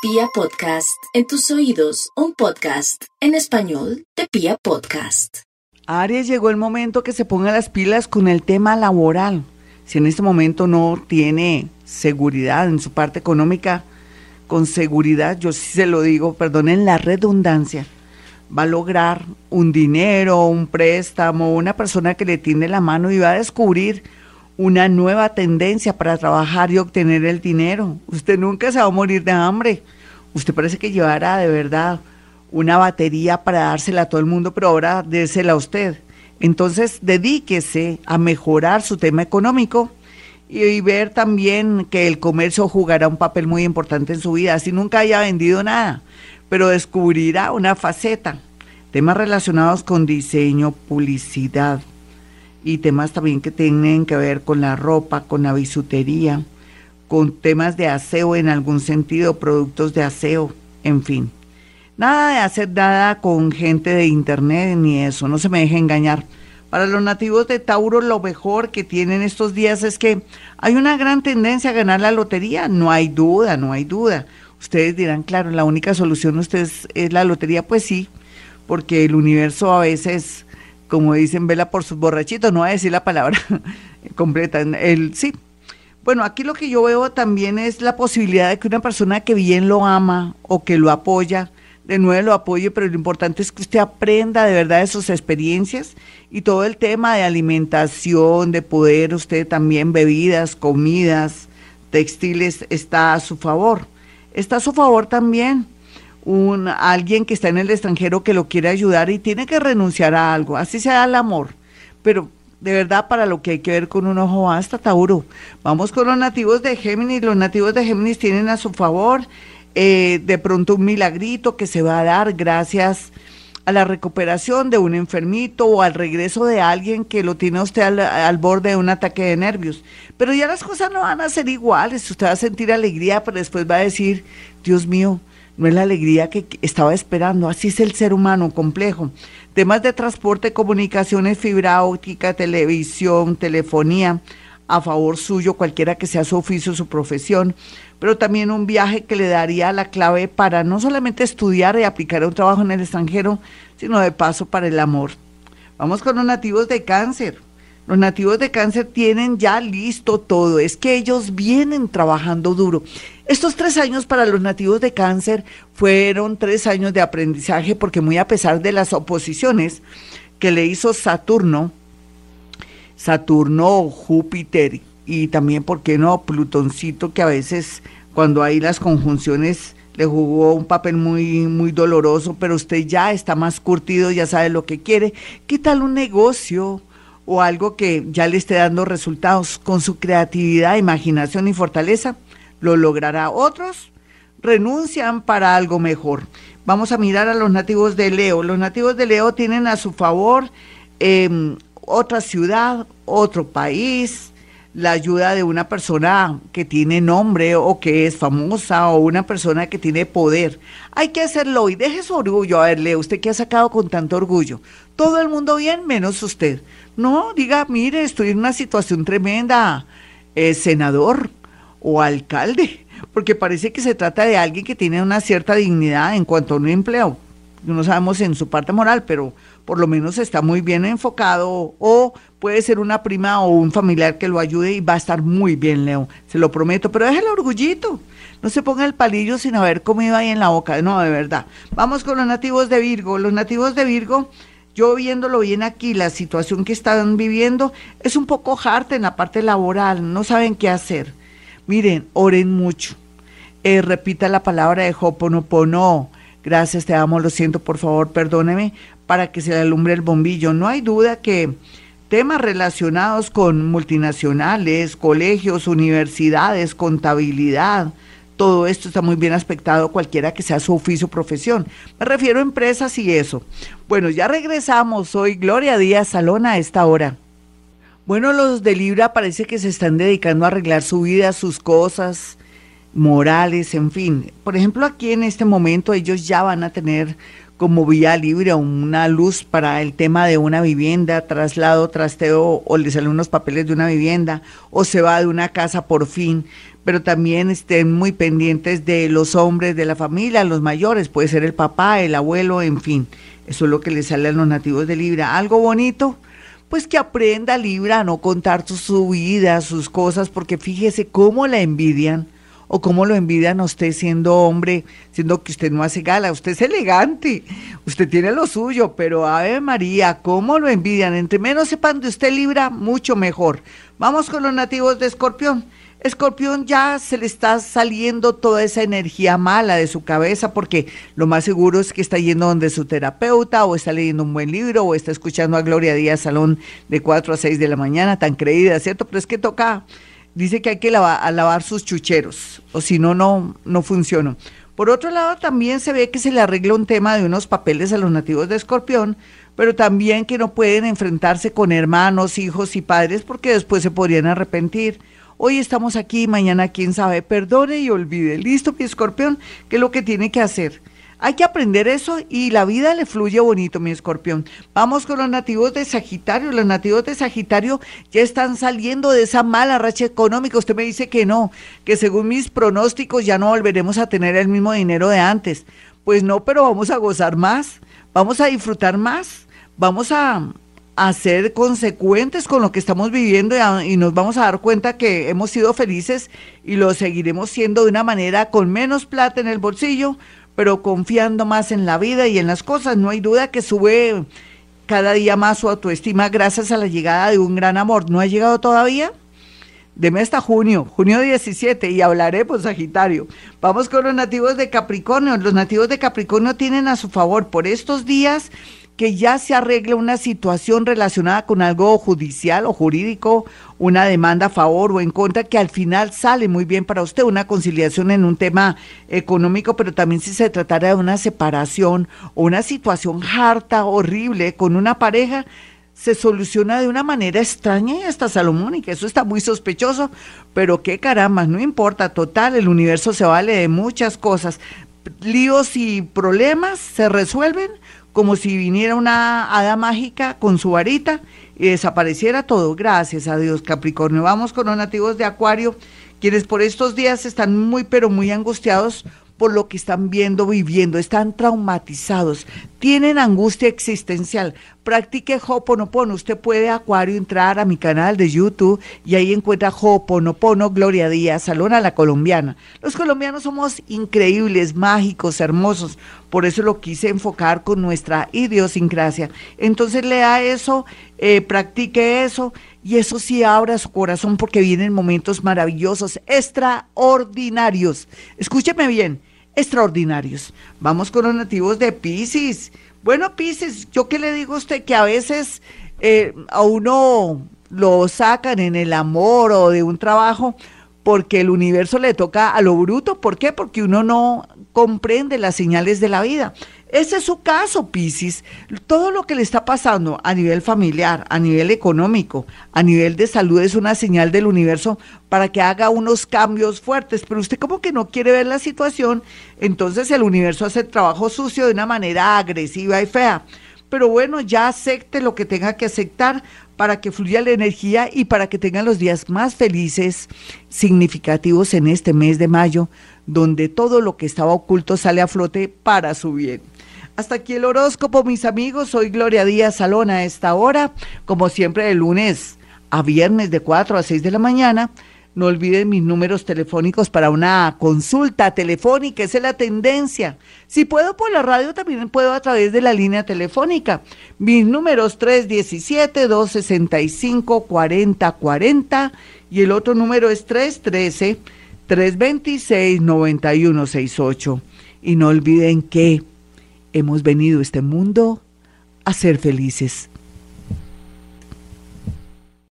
Pia Podcast, en tus oídos, un podcast en español de Pia Podcast. Aries llegó el momento que se ponga las pilas con el tema laboral. Si en este momento no tiene seguridad en su parte económica, con seguridad, yo sí se lo digo, perdonen la redundancia, va a lograr un dinero, un préstamo, una persona que le tiende la mano y va a descubrir una nueva tendencia para trabajar y obtener el dinero. Usted nunca se va a morir de hambre. Usted parece que llevará de verdad una batería para dársela a todo el mundo, pero ahora désela a usted. Entonces, dedíquese a mejorar su tema económico y, y, ver también que el comercio jugará un papel muy importante en su vida, así nunca haya vendido nada, pero descubrirá una faceta, temas relacionados con diseño, publicidad, y temas también que tienen que ver con la ropa, con la bisutería, con temas de aseo en algún sentido, productos de aseo, en fin. Nada de hacer nada con gente de internet ni eso, no se me deje engañar. Para los nativos de Tauro lo mejor que tienen estos días es que hay una gran tendencia a ganar la lotería, no hay duda, no hay duda. Ustedes dirán, claro, la única solución ustedes es la lotería, pues sí, porque el universo a veces como dicen, vela por sus borrachitos, no voy a decir la palabra completa, el sí. Bueno, aquí lo que yo veo también es la posibilidad de que una persona que bien lo ama o que lo apoya, de nuevo lo apoye, pero lo importante es que usted aprenda de verdad de sus experiencias y todo el tema de alimentación, de poder, usted también bebidas, comidas, textiles, está a su favor. Está a su favor también un alguien que está en el extranjero que lo quiere ayudar y tiene que renunciar a algo, así sea el amor, pero de verdad para lo que hay que ver con un ojo hasta Tauro. Vamos con los nativos de Géminis, los nativos de Géminis tienen a su favor eh, de pronto un milagrito que se va a dar gracias a la recuperación de un enfermito o al regreso de alguien que lo tiene usted al, al, borde de un ataque de nervios. Pero ya las cosas no van a ser iguales, usted va a sentir alegría, pero después va a decir, Dios mío, no es la alegría que estaba esperando. Así es el ser humano complejo. Temas de transporte, comunicaciones, fibra óptica, televisión, telefonía, a favor suyo, cualquiera que sea su oficio, su profesión, pero también un viaje que le daría la clave para no solamente estudiar y aplicar un trabajo en el extranjero, sino de paso para el amor. Vamos con los nativos de cáncer. Los nativos de cáncer tienen ya listo todo, es que ellos vienen trabajando duro. Estos tres años para los nativos de cáncer fueron tres años de aprendizaje porque muy a pesar de las oposiciones que le hizo Saturno, Saturno, Júpiter y también, ¿por qué no?, Plutoncito, que a veces cuando hay las conjunciones le jugó un papel muy, muy doloroso, pero usted ya está más curtido, ya sabe lo que quiere. ¿Qué tal un negocio? O algo que ya le esté dando resultados con su creatividad, imaginación y fortaleza, lo logrará. Otros renuncian para algo mejor. Vamos a mirar a los nativos de Leo. Los nativos de Leo tienen a su favor eh, otra ciudad, otro país, la ayuda de una persona que tiene nombre o que es famosa o una persona que tiene poder. Hay que hacerlo y deje su orgullo. A ver, Leo, usted que ha sacado con tanto orgullo. Todo el mundo bien, menos usted. No, diga, mire, estoy en una situación tremenda, eh, senador o alcalde, porque parece que se trata de alguien que tiene una cierta dignidad en cuanto a un empleo. No sabemos en su parte moral, pero por lo menos está muy bien enfocado o puede ser una prima o un familiar que lo ayude y va a estar muy bien, Leo, se lo prometo, pero el orgullito. No se ponga el palillo sin haber comido ahí en la boca, no, de verdad. Vamos con los nativos de Virgo. Los nativos de Virgo yo viéndolo bien aquí, la situación que están viviendo es un poco harta en la parte laboral, no saben qué hacer. Miren, oren mucho. Eh, repita la palabra de Hoponopono. Gracias, te amo, lo siento, por favor, perdóneme, para que se le alumbre el bombillo. No hay duda que temas relacionados con multinacionales, colegios, universidades, contabilidad, todo esto está muy bien aspectado cualquiera que sea su oficio o profesión. Me refiero a empresas y eso. Bueno, ya regresamos. Soy Gloria Díaz Salón a esta hora. Bueno, los de Libra parece que se están dedicando a arreglar su vida, sus cosas morales, en fin. Por ejemplo, aquí en este momento ellos ya van a tener como vía libre una luz para el tema de una vivienda, traslado, trasteo o le salen unos papeles de una vivienda o se va de una casa por fin pero también estén muy pendientes de los hombres de la familia, los mayores, puede ser el papá, el abuelo, en fin. Eso es lo que le sale a los nativos de Libra. Algo bonito, pues que aprenda Libra a no contar su vida, sus cosas, porque fíjese cómo la envidian o cómo lo envidian a usted siendo hombre, siendo que usted no hace gala, usted es elegante, usted tiene lo suyo, pero Ave María, cómo lo envidian, entre menos sepan de usted Libra, mucho mejor. Vamos con los nativos de Escorpión. Escorpión ya se le está saliendo toda esa energía mala de su cabeza porque lo más seguro es que está yendo donde su terapeuta o está leyendo un buen libro o está escuchando a Gloria Díaz Salón de 4 a 6 de la mañana, tan creída, ¿cierto? Pero es que toca, dice que hay que lavar, lavar sus chucheros o si no, no, no funciona. Por otro lado, también se ve que se le arregla un tema de unos papeles a los nativos de Escorpión, pero también que no pueden enfrentarse con hermanos, hijos y padres porque después se podrían arrepentir Hoy estamos aquí, mañana quién sabe. Perdone y olvide. Listo, mi escorpión, ¿qué es lo que tiene que hacer? Hay que aprender eso y la vida le fluye bonito, mi escorpión. Vamos con los nativos de Sagitario. Los nativos de Sagitario ya están saliendo de esa mala racha económica. Usted me dice que no, que según mis pronósticos ya no volveremos a tener el mismo dinero de antes. Pues no, pero vamos a gozar más, vamos a disfrutar más, vamos a, a ser consecuentes con lo que estamos viviendo y, nos vamos a dar cuenta que hemos sido felices y lo seguiremos siendo de una manera con menos plata en el bolsillo, pero confiando más en la vida y en las cosas. No hay duda que sube cada día más su autoestima gracias a la llegada de un gran amor. ¿No ha llegado todavía? Deme hasta junio, junio 17, y hablaré por Sagitario. Vamos con los nativos de Capricornio. Los nativos de Capricornio tienen a su favor por estos días que ya se arregle una situación relacionada con algo judicial o jurídico, una demanda a favor o en contra, que al final sale muy bien para usted, una conciliación en un tema económico, pero también si se tratara de una separación o una situación harta, horrible con una pareja, se soluciona de una manera extraña y hasta salomónica. Eso está muy sospechoso, pero qué caramba, no importa, total, el universo se vale de muchas cosas. Líos y problemas se resuelven como si viniera una hada mágica con su varita y desapareciera todo. Gracias a Dios, Capricornio. Vamos con los nativos de Acuario, quienes por estos días están muy, pero muy angustiados por lo que están viendo, viviendo, están traumatizados, tienen angustia existencial. Practique Hoponopono. Usted puede, Acuario, entrar a mi canal de YouTube y ahí encuentra Hoponopono, Gloria Díaz, Salón a la Colombiana. Los colombianos somos increíbles, mágicos, hermosos. Por eso lo quise enfocar con nuestra idiosincrasia. Entonces lea eso, eh, practique eso y eso sí abra su corazón porque vienen momentos maravillosos, extraordinarios. Escúcheme bien extraordinarios. Vamos con los nativos de Pisces. Bueno, Pisces, yo qué le digo a usted que a veces eh, a uno lo sacan en el amor o de un trabajo porque el universo le toca a lo bruto. ¿Por qué? Porque uno no comprende las señales de la vida. Ese es su caso, Piscis. Todo lo que le está pasando a nivel familiar, a nivel económico, a nivel de salud es una señal del universo para que haga unos cambios fuertes. Pero usted como que no quiere ver la situación, entonces el universo hace el trabajo sucio de una manera agresiva y fea. Pero bueno, ya acepte lo que tenga que aceptar para que fluya la energía y para que tengan los días más felices, significativos en este mes de mayo, donde todo lo que estaba oculto sale a flote para su bien. Hasta aquí el horóscopo, mis amigos. Soy Gloria Díaz Salón a esta hora, como siempre de lunes a viernes de 4 a 6 de la mañana. No olviden mis números telefónicos para una consulta telefónica, esa es la tendencia. Si puedo por la radio, también puedo a través de la línea telefónica. Mis números 317-265-4040 y el otro número es 313-326-9168. Y no olviden que hemos venido a este mundo a ser felices.